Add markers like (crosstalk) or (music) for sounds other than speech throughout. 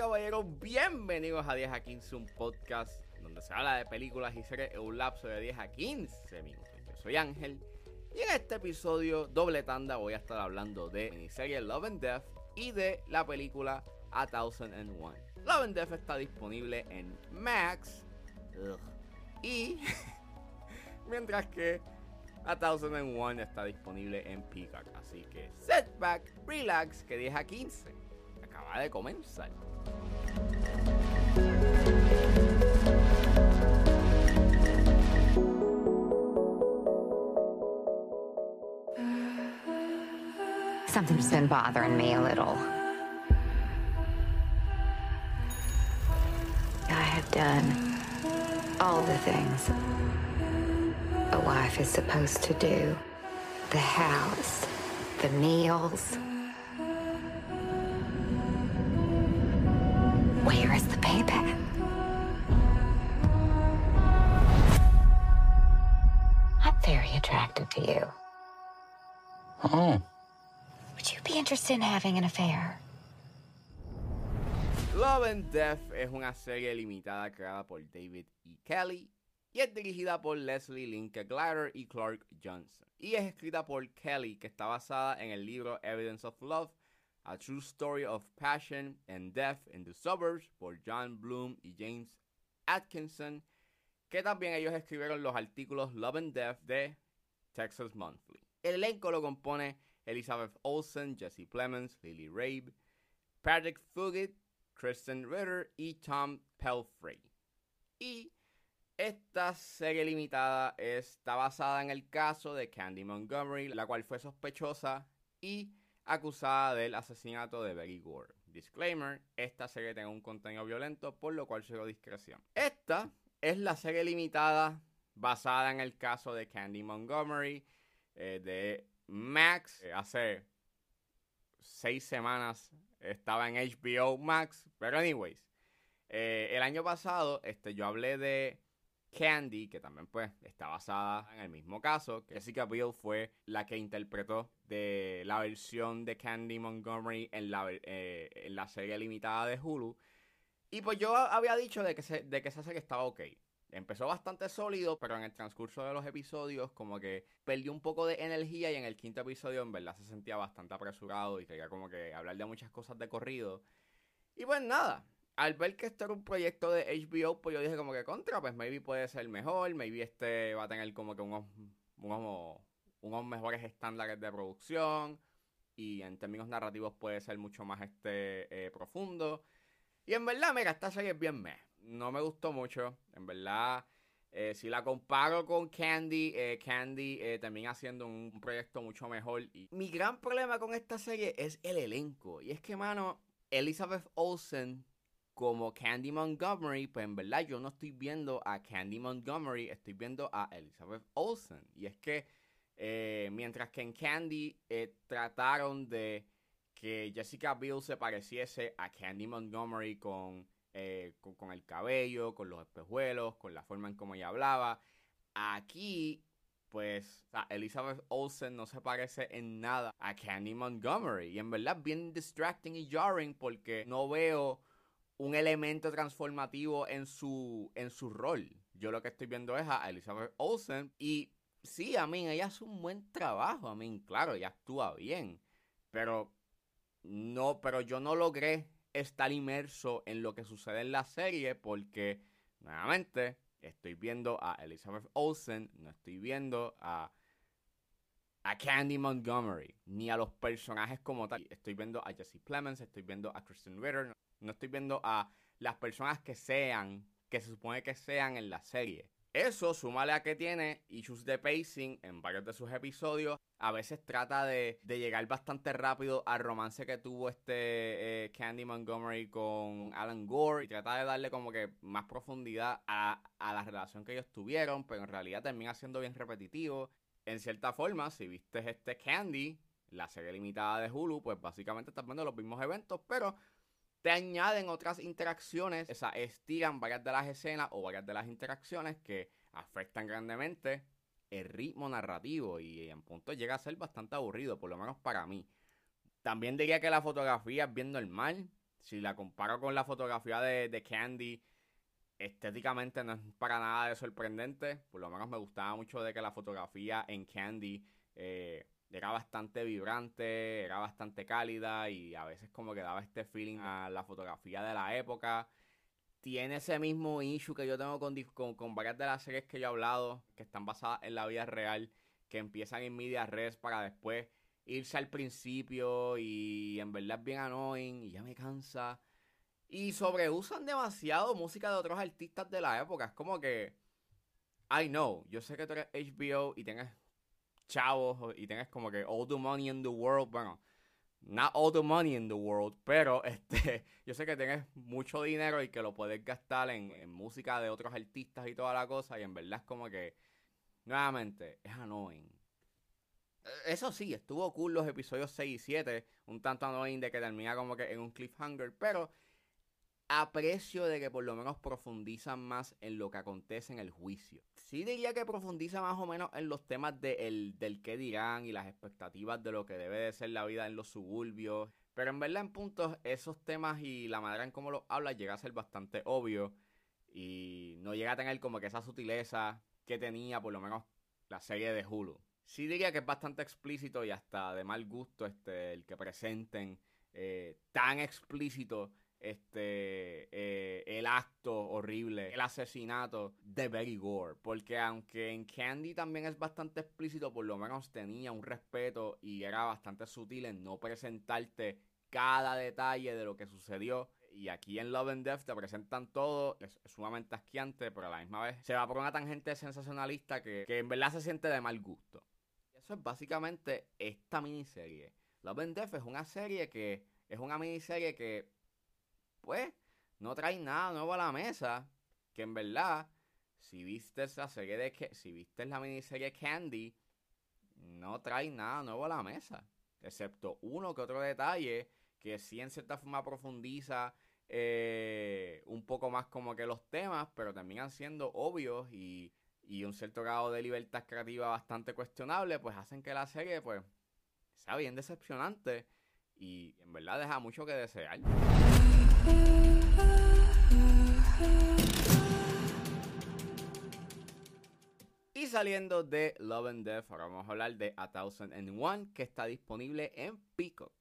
caballeros, bienvenidos a 10 a 15, un podcast donde se habla de películas y series en un lapso de 10 a 15 minutos. Yo soy Ángel y en este episodio doble tanda voy a estar hablando de miniserie Love and Death y de la película A Thousand and One. Love and Death está disponible en Max y (laughs) mientras que A Thousand and One está disponible en Peacock. Así que setback, relax, que 10 a 15 de comenzar. Something's been bothering me a little. I have done all the things a wife is supposed to do the house, the meals. Where is the payback? I'm very attracted to you. Oh. Would you be interested in having an affair? Love and Death es una serie limitada creada por David E. Kelly y es dirigida por Leslie Linke Glider y Clark Johnson. Y es escrita por Kelly, que está basada en el libro Evidence of Love, A True Story of Passion and Death in the Suburbs por John Bloom y James Atkinson, que también ellos escribieron los artículos Love and Death de Texas Monthly. El elenco lo compone Elizabeth Olsen, Jesse Plemons, Lily Rabe, Patrick Fugit, Kristen Ritter y Tom Pelfrey. Y esta serie limitada está basada en el caso de Candy Montgomery, la cual fue sospechosa y acusada del asesinato de Betty Gore. Disclaimer, esta serie tiene un contenido violento, por lo cual sigo discreción. Esta es la serie limitada basada en el caso de Candy Montgomery eh, de Max. Eh, hace seis semanas estaba en HBO Max, pero anyways. eh, el año pasado este, yo hablé de Candy, que también pues está basada en el mismo caso. Jessica Biel fue la que interpretó de la versión de Candy Montgomery en la, eh, en la serie limitada de Hulu. Y pues yo había dicho de que, se- de que esa serie estaba ok. Empezó bastante sólido, pero en el transcurso de los episodios como que perdió un poco de energía y en el quinto episodio en verdad se sentía bastante apresurado y quería como que hablar de muchas cosas de corrido. Y pues nada, al ver que esto era un proyecto de HBO, pues yo dije como que contra, pues maybe puede ser mejor, maybe este va a tener como que unos, unos, unos mejores estándares de producción y en términos narrativos puede ser mucho más este eh, profundo. Y en verdad, mira, esta serie es bien meh. No me gustó mucho. En verdad, eh, si la comparo con Candy, eh, Candy eh, termina haciendo un proyecto mucho mejor. Mi gran problema con esta serie es el elenco. Y es que, mano, Elizabeth Olsen como Candy Montgomery, pues en verdad yo no estoy viendo a Candy Montgomery, estoy viendo a Elizabeth Olsen. Y es que eh, mientras que en Candy eh, trataron de que Jessica Biel se pareciese a Candy Montgomery con, eh, con, con el cabello, con los espejuelos, con la forma en cómo ella hablaba. Aquí, pues, Elizabeth Olsen no se parece en nada a Candy Montgomery. Y en verdad, bien distracting y jarring porque no veo un elemento transformativo en su, en su rol. Yo lo que estoy viendo es a Elizabeth Olsen y sí, a mí ella hace un buen trabajo, a mí, claro, ella actúa bien, pero no, pero yo no logré estar inmerso en lo que sucede en la serie porque, nuevamente, estoy viendo a Elizabeth Olsen, no estoy viendo a a Candy Montgomery, ni a los personajes como tal. Estoy viendo a Jesse Plemons, estoy viendo a Kristen Ritter, no estoy viendo a las personas que sean, que se supone que sean en la serie. Eso, súmale a que tiene issues de pacing en varios de sus episodios. A veces trata de, de llegar bastante rápido al romance que tuvo este eh, Candy Montgomery con Alan Gore. Y trata de darle como que más profundidad a, a la relación que ellos tuvieron. Pero en realidad termina siendo bien repetitivo. En cierta forma, si viste este Candy, la serie limitada de Hulu, pues básicamente estás viendo los mismos eventos, pero te añaden otras interacciones, o sea, estiran varias de las escenas o varias de las interacciones que afectan grandemente el ritmo narrativo y en punto llega a ser bastante aburrido, por lo menos para mí. También diría que la fotografía es bien normal, si la comparo con la fotografía de, Candy, estéticamente no es para nada de sorprendente. Por lo menos me gustaba mucho de que la fotografía en Candy eh, era bastante vibrante, era bastante cálida y a veces como que daba este feeling a la fotografía de la época. Tiene ese mismo issue que yo tengo con, con, varias de las series que yo he hablado, que están basadas en la vida real, que empiezan en media res para después irse al principio y en verdad es bien annoying y ya me cansa. Y sobreusan demasiado música de otros artistas de la época. Es como que, I know, yo sé que tú eres HBO y tienes chavos y tienes como que all the money in the world. Bueno, not all the money in the world, pero (laughs) este, yo sé que tienes mucho dinero y que lo puedes gastar en, en música de otros artistas y toda la cosa. Y en verdad es como que, nuevamente, es annoying eso sí, estuvo cool los episodios 6 y 7, un tanto annoying de que termina como que en un cliffhanger, pero aprecio de que por lo menos profundizan más en lo que acontece en el juicio. Sí diría que profundiza más o menos en los temas de del qué dirán y las expectativas de lo que debe de ser la vida en los suburbios, pero en verdad en puntos esos temas y la manera en cómo los habla llega a ser bastante obvio y no llega a tener como que esa sutileza que tenía por lo menos la serie de Hulu sí diría que es bastante explícito y hasta de mal gusto este, el que presenten eh, tan explícito este eh, el acto horrible, el asesinato de Betty Gore. Porque aunque en Candy también es bastante explícito, por lo menos tenía un respeto y era bastante sutil en no presentarte cada detalle de lo que sucedió. Y aquí en Love and Death te presentan todo, es, sumamente asquiante, pero a la misma vez se va por una tangente sensacionalista que, que en verdad se siente de mal gusto es básicamente esta miniserie. Love and Death es una serie que es una miniserie que, pues, no trae nada nuevo a la mesa. Que en verdad, si viste la serie de si viste la miniserie Candy, no trae nada nuevo a la mesa. Excepto uno que otro detalle que sí en cierta forma profundiza eh, un poco más como que los temas, pero terminan siendo obvios y y un cierto grado de libertad creativa bastante cuestionable, pues hacen que la serie pues sea bien decepcionante y en verdad deja mucho que desear. Y saliendo de Love and Death, ahora vamos a hablar de A Thousand and One, que está disponible en Peacock.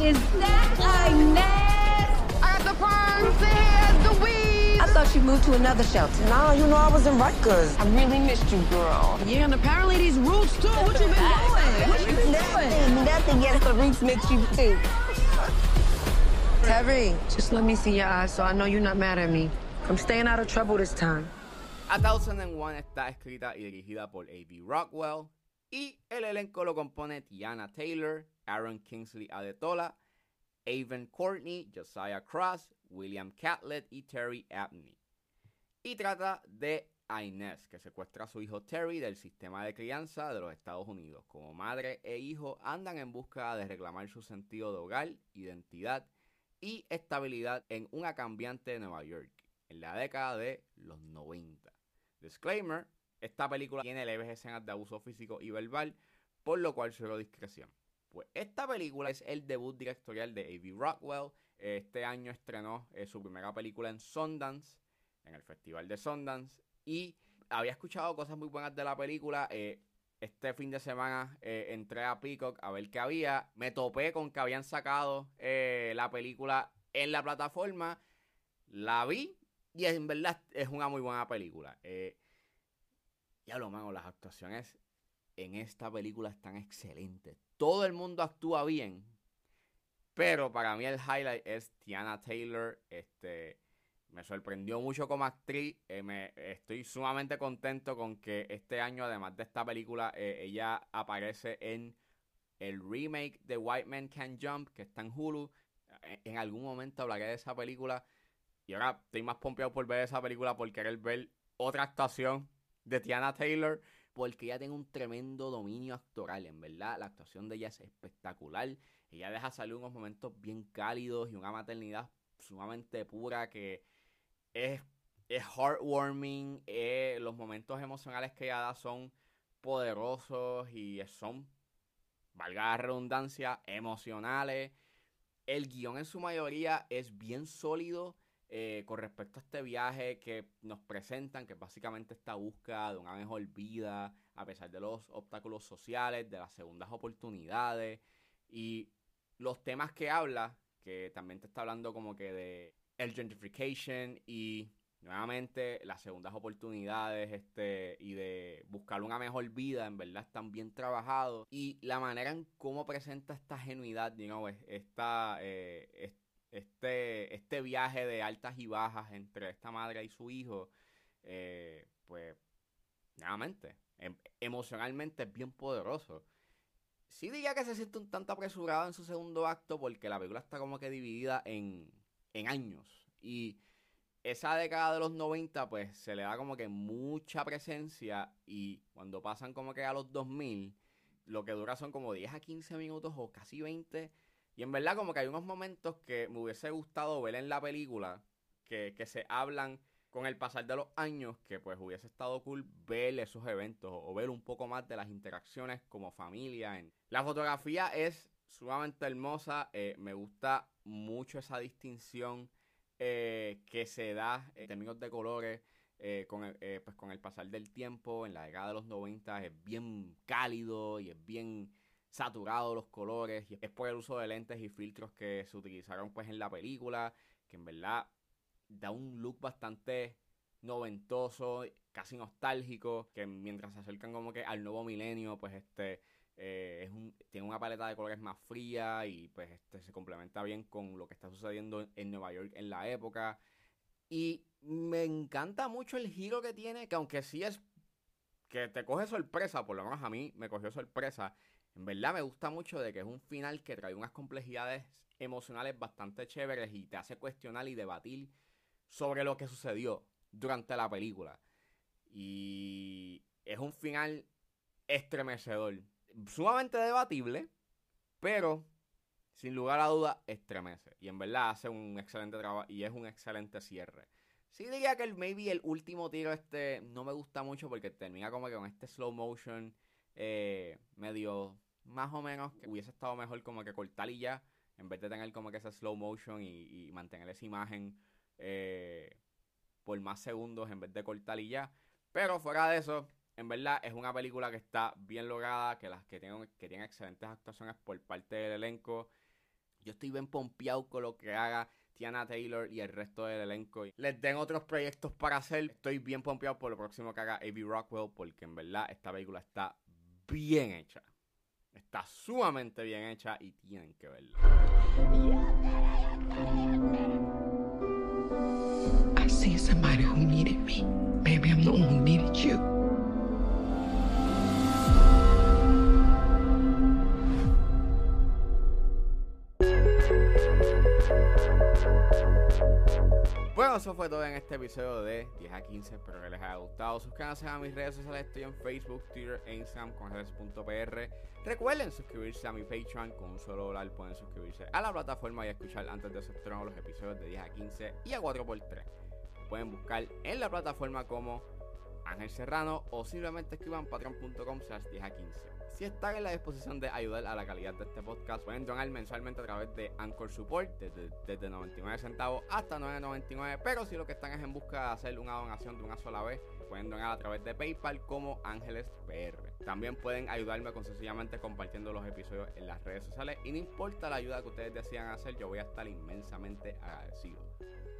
Is that Inez? the the I thought she moved to another shelter. Nah, you know I was in Rutgers. I really missed you, girl. Yeah, and apparently these roots too. What you been doing? What you been doing? Nothing. Yes, the roots mix you too. Terry, just let me see your eyes so I know you're not mad at me. I'm staying out of trouble this time. A Thousand and One está escrita y dirigida por A.B. Rockwell y el elenco lo compone Tiana Taylor, Aaron Kingsley Adetola, Avon Courtney, Josiah Cross, William Catlett y Terry Abney. Y trata de Inez, que secuestra a su hijo Terry del sistema de crianza de los Estados Unidos. Como madre e hijo andan en busca de reclamar su sentido de hogar, identidad y estabilidad en una cambiante Nueva York, en la década de los 90. Disclaimer, esta película tiene leves escenas de abuso físico y verbal, por lo cual suelo discreción. Pues esta película es el debut directorial de A.B. Rockwell, este año estrenó eh, su primera película en Sundance, en el Festival de Sundance, y había escuchado cosas muy buenas de la película. Eh, este fin de semana eh, entré a Peacock a ver qué había. Me topé con que habían sacado la película en la plataforma. La vi y en verdad es una muy buena película. ya lo mano, las actuaciones en esta película están excelentes. Todo el mundo actúa bien. Pero para mí el highlight es Tiana Taylor. Este, me sorprendió mucho como actriz. Eh, me, estoy sumamente contento con que este año, además de esta película, eh, ella aparece en el remake de White Man Can Jump, que está en Hulu. En, en algún momento hablaré de esa película. Y ahora estoy más pompeado por ver esa película por querer ver otra actuación de Tiana Taylor. Porque ella tiene un tremendo dominio actoral. En verdad, la actuación de ella es espectacular. Ella deja salir unos momentos bien cálidos y una maternidad sumamente pura que es, es heartwarming. Eh, los momentos emocionales que ella da son poderosos y son, valga la redundancia, emocionales. El guion en su mayoría es bien sólido eh, con respecto a este viaje que nos presentan, que es básicamente esta búsqueda de una mejor vida, a pesar de los obstáculos sociales, de las segundas oportunidades y los temas que habla, que también te está hablando como que de el gentrification y nuevamente las segundas oportunidades este y de buscar una mejor vida en verdad están bien trabajados y la manera en cómo presenta esta genuidad you esta, eh, este, este viaje de altas y bajas entre esta madre y su hijo, eh, pues, nuevamente, em, emocionalmente es bien poderoso. Sí diría que se siente un tanto apresurado en su segundo acto porque la película está como que dividida en, en años. Y esa década de los 90 pues se le da como que mucha presencia y cuando pasan como que a los 2000 lo que dura son como 10 a 15 minutos o casi 20 y en verdad como que hay unos momentos que me hubiese gustado ver en la película que, se hablan con el pasar de los años que pues hubiese estado cool ver esos eventos o ver un poco más de las interacciones como familia. La fotografía es sumamente hermosa, eh, me gusta mucho esa distinción eh, que se da en términos de colores eh, con, el, pues con el pasar del tiempo, en la década de los 90 es bien cálido y es bien saturados los colores y es por el uso de lentes y filtros que se utilizaron pues en la película, que en verdad da un look bastante noventoso, casi nostálgico, que mientras se acercan como que al nuevo milenio, pues este eh, tiene una paleta de colores más fría y pues este se complementa bien con lo que está sucediendo en Nueva York en la época. Y me encanta mucho el giro que tiene, que aunque sí es que te coge sorpresa, por lo menos a mí me cogió sorpresa, en verdad me gusta mucho de que es un final que trae unas complejidades emocionales bastante chéveres y te hace cuestionar y debatir sobre lo que sucedió durante la película. Y es un final estremecedor, sumamente debatible, pero sin lugar a duda estremece. Y en verdad hace un excelente trabajo y es un excelente cierre. Sí diría que el, maybe el último tiro este no me gusta mucho porque termina como que con este slow motion eh, medio más o menos que hubiese estado mejor como que cortar y ya, en vez de tener como que ese slow motion y, mantener esa imagen eh, por más segundos en vez de cortar y ya. Pero fuera de eso, en verdad es una película que está bien lograda, que las que tienen, que tiene excelentes actuaciones por parte del elenco. Yo estoy bien pompeado con lo que haga Tiana Taylor y el resto del elenco. Les den otros proyectos para hacer. Estoy bien pompeado por lo próximo que haga A.B. Rockwell, porque en verdad esta película está bien hecha. Está sumamente bien hecha y tienen que verla. I see somebody who needed me. Maybe I'm the one who needed you. Bueno, eso fue todo en este episodio de 10 a 15. Espero que les haya gustado. Suscríbanse a mis redes sociales. Estoy en Facebook, Twitter e Instagram con redes.pr. Recuerden suscribirse a mi Patreon. Con un solo dólar pueden suscribirse a la plataforma y escuchar antes de su estreno los episodios de 10 a 15 y a 4x3. Pueden buscar en la plataforma como Ángel Serrano o simplemente escriban patreon.com slash 10 a 15. Si están en la disposición de ayudar a la calidad de este podcast, pueden donar mensualmente a través de Anchor Support, desde, 99 centavos hasta 9.99. Pero si lo que están es en busca de hacer una donación de una sola vez, pueden donar a través de PayPal como Ángeles PR. También pueden ayudarme con sencillamente compartiendo los episodios en las redes sociales. Y no importa la ayuda que ustedes decidan hacer, yo voy a estar inmensamente agradecido.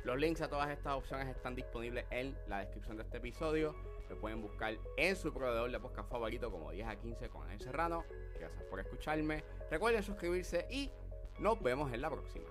Los links a todas estas opciones están disponibles en la descripción de este episodio. Lo pueden buscar en su proveedor de podcast favorito como 10 a 15 con el Serrano. Gracias por escucharme. Recuerden suscribirse y nos vemos en la próxima.